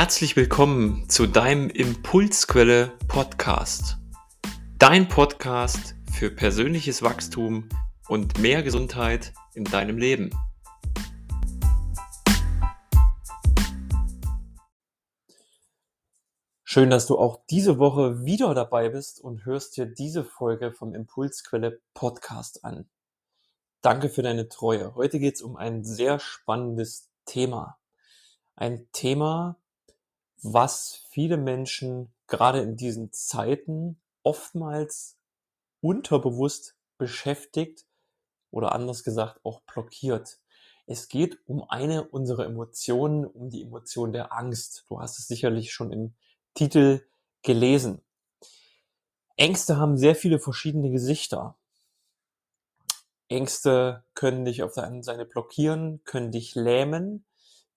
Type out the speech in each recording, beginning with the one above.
Herzlich willkommen zu deinem Impulsquelle Podcast. Dein Podcast für persönliches Wachstum und mehr Gesundheit in deinem Leben. Schön, dass du auch diese Woche wieder dabei bist und hörst dir diese Folge vom Impulsquelle Podcast an. Danke für deine Treue. Heute geht es um ein sehr spannendes Thema. Ein Thema, was viele Menschen gerade in diesen Zeiten oftmals unterbewusst beschäftigt oder anders gesagt auch blockiert. Es geht um eine unserer Emotionen, um die Emotion der Angst. Du hast es sicherlich schon im Titel gelesen. Ängste haben sehr viele verschiedene Gesichter. Ängste können dich auf der einen Seite blockieren, können dich lähmen,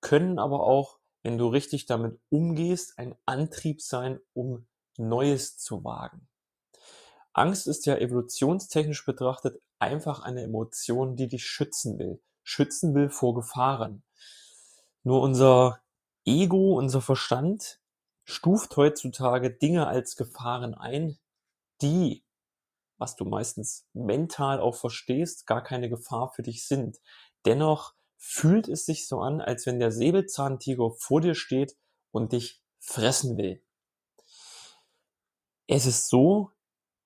können aber auch wenn du richtig damit umgehst, ein Antrieb sein, um Neues zu wagen. Angst ist ja evolutionstechnisch betrachtet einfach eine Emotion, die dich schützen will, schützen will vor Gefahren. Nur unser Ego, unser Verstand stuft heutzutage Dinge als Gefahren ein, die, was du meistens mental auch verstehst, gar keine Gefahr für dich sind. Dennoch fühlt es sich so an, als wenn der Säbelzahntiger vor dir steht und dich fressen will. Es ist so,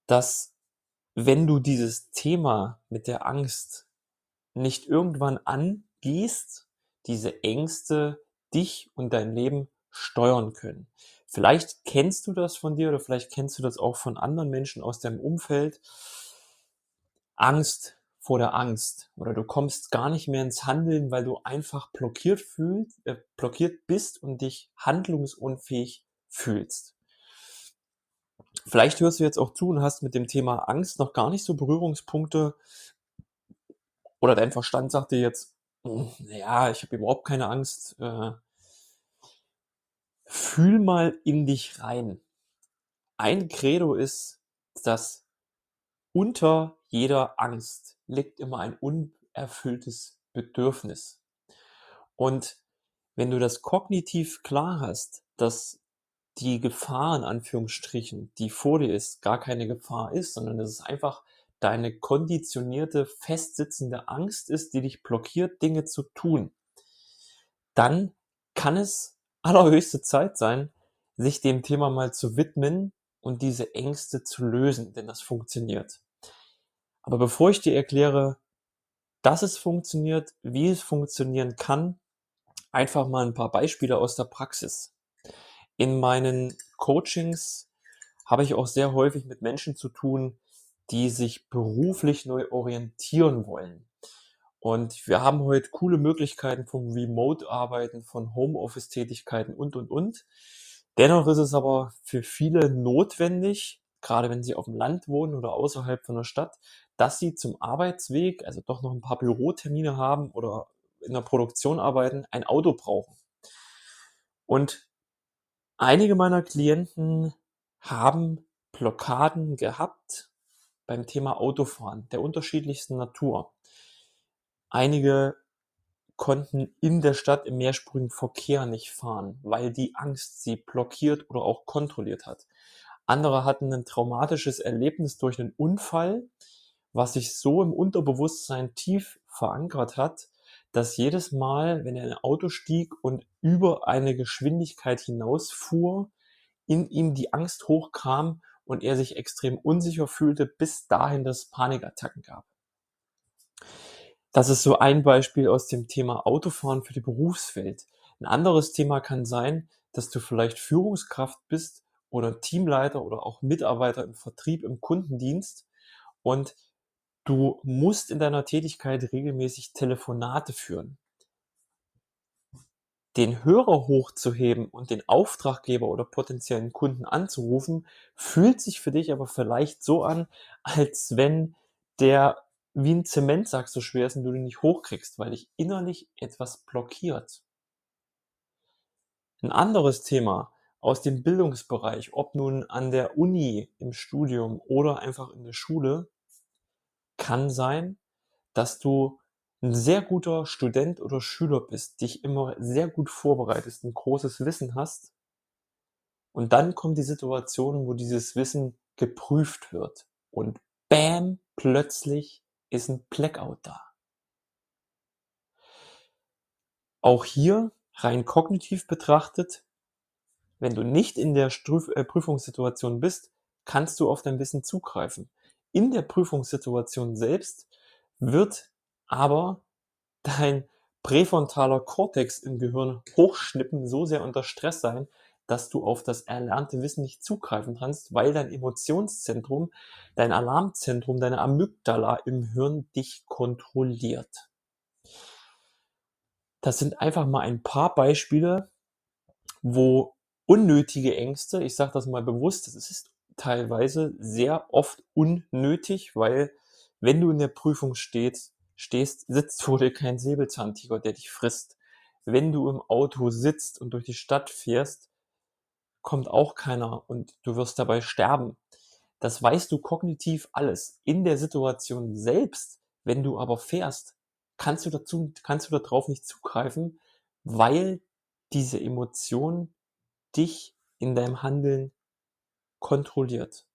dass wenn du dieses Thema mit der Angst nicht irgendwann angehst, diese Ängste dich und dein Leben steuern können. Vielleicht kennst du das von dir oder vielleicht kennst du das auch von anderen Menschen aus deinem Umfeld. Angst vor der Angst oder du kommst gar nicht mehr ins Handeln, weil du einfach blockiert fühlst, äh, blockiert bist und dich handlungsunfähig fühlst. Vielleicht hörst du jetzt auch zu und hast mit dem Thema Angst noch gar nicht so Berührungspunkte oder dein Verstand sagt dir jetzt, hm, naja, ich habe überhaupt keine Angst. Äh, fühl mal in dich rein. Ein Credo ist, dass unter jeder Angst liegt immer ein unerfülltes Bedürfnis. Und wenn du das kognitiv klar hast, dass die Gefahr in Anführungsstrichen, die vor dir ist, gar keine Gefahr ist, sondern es einfach deine konditionierte, festsitzende Angst ist, die dich blockiert, Dinge zu tun, dann kann es allerhöchste Zeit sein, sich dem Thema mal zu widmen und diese Ängste zu lösen, denn das funktioniert. Aber bevor ich dir erkläre, dass es funktioniert, wie es funktionieren kann, einfach mal ein paar Beispiele aus der Praxis. In meinen Coachings habe ich auch sehr häufig mit Menschen zu tun, die sich beruflich neu orientieren wollen. Und wir haben heute coole Möglichkeiten vom Remote-Arbeiten, von Homeoffice-Tätigkeiten und, und, und. Dennoch ist es aber für viele notwendig, gerade wenn sie auf dem Land wohnen oder außerhalb von der Stadt, dass sie zum Arbeitsweg, also doch noch ein paar Bürotermine haben oder in der Produktion arbeiten, ein Auto brauchen. Und einige meiner Klienten haben Blockaden gehabt beim Thema Autofahren der unterschiedlichsten Natur. Einige konnten in der Stadt im mehrspurigen Verkehr nicht fahren, weil die Angst sie blockiert oder auch kontrolliert hat. Andere hatten ein traumatisches Erlebnis durch einen Unfall, was sich so im Unterbewusstsein tief verankert hat, dass jedes Mal, wenn er in ein Auto stieg und über eine Geschwindigkeit hinausfuhr, in ihm die Angst hochkam und er sich extrem unsicher fühlte, bis dahin das Panikattacken gab. Das ist so ein Beispiel aus dem Thema Autofahren für die Berufswelt. Ein anderes Thema kann sein, dass du vielleicht Führungskraft bist oder Teamleiter oder auch Mitarbeiter im Vertrieb, im Kundendienst und du musst in deiner Tätigkeit regelmäßig Telefonate führen. Den Hörer hochzuheben und den Auftraggeber oder potenziellen Kunden anzurufen, fühlt sich für dich aber vielleicht so an, als wenn der wie ein Zementsack so schwer ist und du den nicht hochkriegst, weil dich innerlich etwas blockiert. Ein anderes Thema, aus dem Bildungsbereich, ob nun an der Uni, im Studium oder einfach in der Schule, kann sein, dass du ein sehr guter Student oder Schüler bist, dich immer sehr gut vorbereitest, ein großes Wissen hast und dann kommt die Situation, wo dieses Wissen geprüft wird und bam, plötzlich ist ein Blackout da. Auch hier rein kognitiv betrachtet, wenn du nicht in der äh, Prüfungssituation bist, kannst du auf dein Wissen zugreifen. In der Prüfungssituation selbst wird aber dein präfrontaler Kortex im Gehirn hochschnippen, so sehr unter Stress sein, dass du auf das erlernte Wissen nicht zugreifen kannst, weil dein Emotionszentrum, dein Alarmzentrum, deine Amygdala im Hirn dich kontrolliert. Das sind einfach mal ein paar Beispiele, wo unnötige Ängste, ich sage das mal bewusst, es ist teilweise sehr oft unnötig, weil wenn du in der Prüfung stehst, stehst, sitzt vor dir kein Säbelzahntiger, der dich frisst. Wenn du im Auto sitzt und durch die Stadt fährst, kommt auch keiner und du wirst dabei sterben. Das weißt du kognitiv alles. In der Situation selbst, wenn du aber fährst, kannst du dazu, kannst du darauf nicht zugreifen, weil diese Emotion dich in deinem Handeln kontrolliert.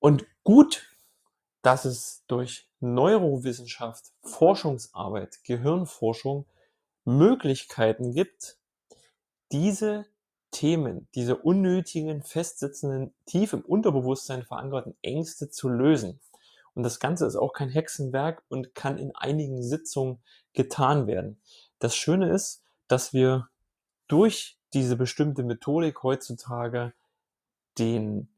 Und gut dass es durch Neurowissenschaft, Forschungsarbeit, Gehirnforschung Möglichkeiten gibt, diese Themen, diese unnötigen, festsitzenden, tief im Unterbewusstsein verankerten Ängste zu lösen. Und das Ganze ist auch kein Hexenwerk und kann in einigen Sitzungen getan werden. Das Schöne ist, dass wir durch diese bestimmte Methodik heutzutage den,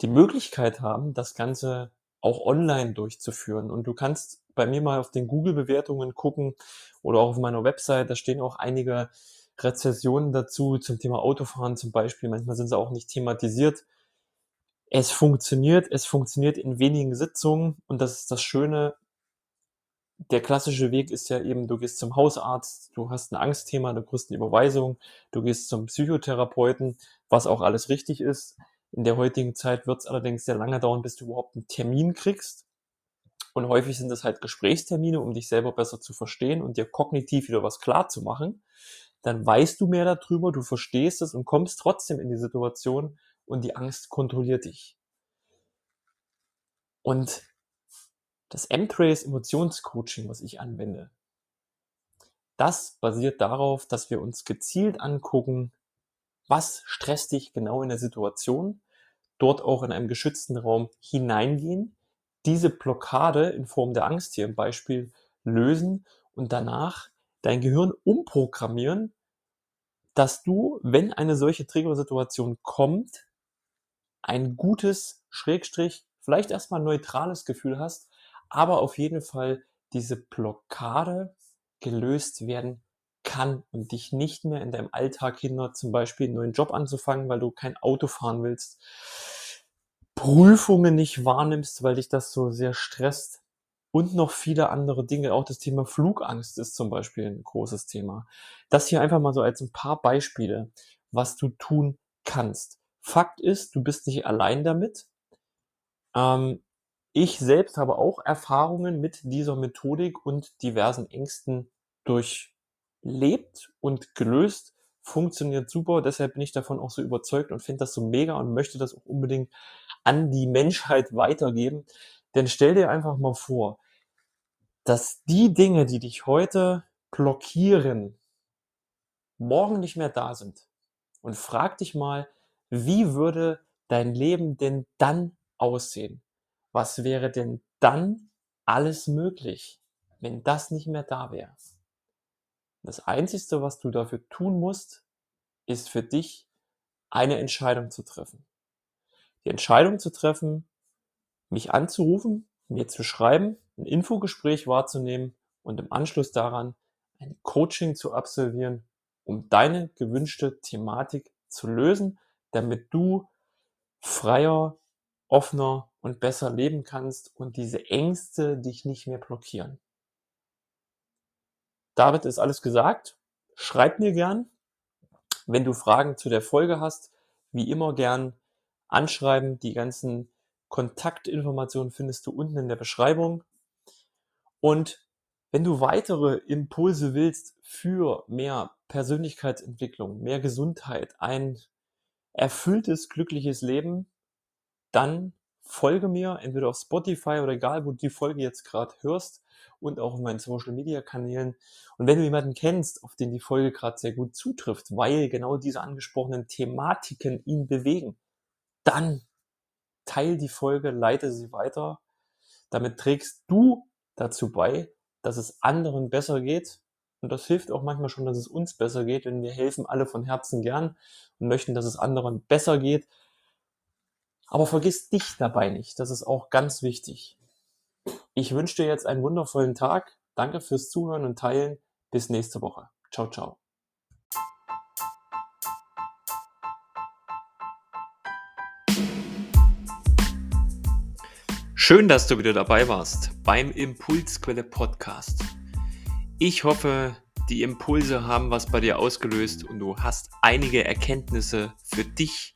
die Möglichkeit haben, das Ganze auch online durchzuführen. Und du kannst bei mir mal auf den Google-Bewertungen gucken oder auch auf meiner Website, da stehen auch einige Rezessionen dazu zum Thema Autofahren zum Beispiel. Manchmal sind sie auch nicht thematisiert. Es funktioniert, es funktioniert in wenigen Sitzungen und das ist das Schöne. Der klassische Weg ist ja eben, du gehst zum Hausarzt, du hast ein Angstthema, du kriegst eine Überweisung, du gehst zum Psychotherapeuten, was auch alles richtig ist. In der heutigen Zeit wird es allerdings sehr lange dauern, bis du überhaupt einen Termin kriegst. Und häufig sind es halt Gesprächstermine, um dich selber besser zu verstehen und dir kognitiv wieder was klar zu machen. Dann weißt du mehr darüber, du verstehst es und kommst trotzdem in die Situation und die Angst kontrolliert dich. Und das M-Trace Emotionscoaching, was ich anwende, das basiert darauf, dass wir uns gezielt angucken, was stresst dich genau in der Situation, dort auch in einem geschützten Raum hineingehen, diese Blockade in Form der Angst hier im Beispiel lösen und danach dein Gehirn umprogrammieren, dass du, wenn eine solche Triggersituation kommt, ein gutes, Schrägstrich, vielleicht erstmal neutrales Gefühl hast, aber auf jeden Fall diese Blockade gelöst werden kann und dich nicht mehr in deinem Alltag hindert, zum Beispiel einen neuen Job anzufangen, weil du kein Auto fahren willst, Prüfungen nicht wahrnimmst, weil dich das so sehr stresst und noch viele andere Dinge. Auch das Thema Flugangst ist zum Beispiel ein großes Thema. Das hier einfach mal so als ein paar Beispiele, was du tun kannst. Fakt ist, du bist nicht allein damit. Ähm, ich selbst habe auch Erfahrungen mit dieser Methodik und diversen Ängsten durch lebt und gelöst, funktioniert super. Deshalb bin ich davon auch so überzeugt und finde das so mega und möchte das auch unbedingt an die Menschheit weitergeben. Denn stell dir einfach mal vor, dass die Dinge, die dich heute blockieren, morgen nicht mehr da sind. Und frag dich mal, wie würde dein Leben denn dann aussehen? Was wäre denn dann alles möglich, wenn das nicht mehr da wäre? Das Einzige, was du dafür tun musst, ist für dich eine Entscheidung zu treffen. Die Entscheidung zu treffen, mich anzurufen, mir zu schreiben, ein Infogespräch wahrzunehmen und im Anschluss daran ein Coaching zu absolvieren, um deine gewünschte Thematik zu lösen, damit du freier, offener und besser leben kannst und diese Ängste dich nicht mehr blockieren. David ist alles gesagt. Schreib mir gern. Wenn du Fragen zu der Folge hast, wie immer gern anschreiben. Die ganzen Kontaktinformationen findest du unten in der Beschreibung. Und wenn du weitere Impulse willst für mehr Persönlichkeitsentwicklung, mehr Gesundheit, ein erfülltes, glückliches Leben, dann folge mir entweder auf Spotify oder egal, wo du die Folge jetzt gerade hörst und auch in meinen Social Media Kanälen. Und wenn du jemanden kennst, auf den die Folge gerade sehr gut zutrifft, weil genau diese angesprochenen Thematiken ihn bewegen, dann teil die Folge, leite sie weiter. Damit trägst du dazu bei, dass es anderen besser geht. Und das hilft auch manchmal schon, dass es uns besser geht, denn wir helfen alle von Herzen gern und möchten, dass es anderen besser geht. Aber vergiss dich dabei nicht. Das ist auch ganz wichtig. Ich wünsche dir jetzt einen wundervollen Tag. Danke fürs Zuhören und Teilen. Bis nächste Woche. Ciao, ciao. Schön, dass du wieder dabei warst beim Impulsquelle Podcast. Ich hoffe, die Impulse haben was bei dir ausgelöst und du hast einige Erkenntnisse für dich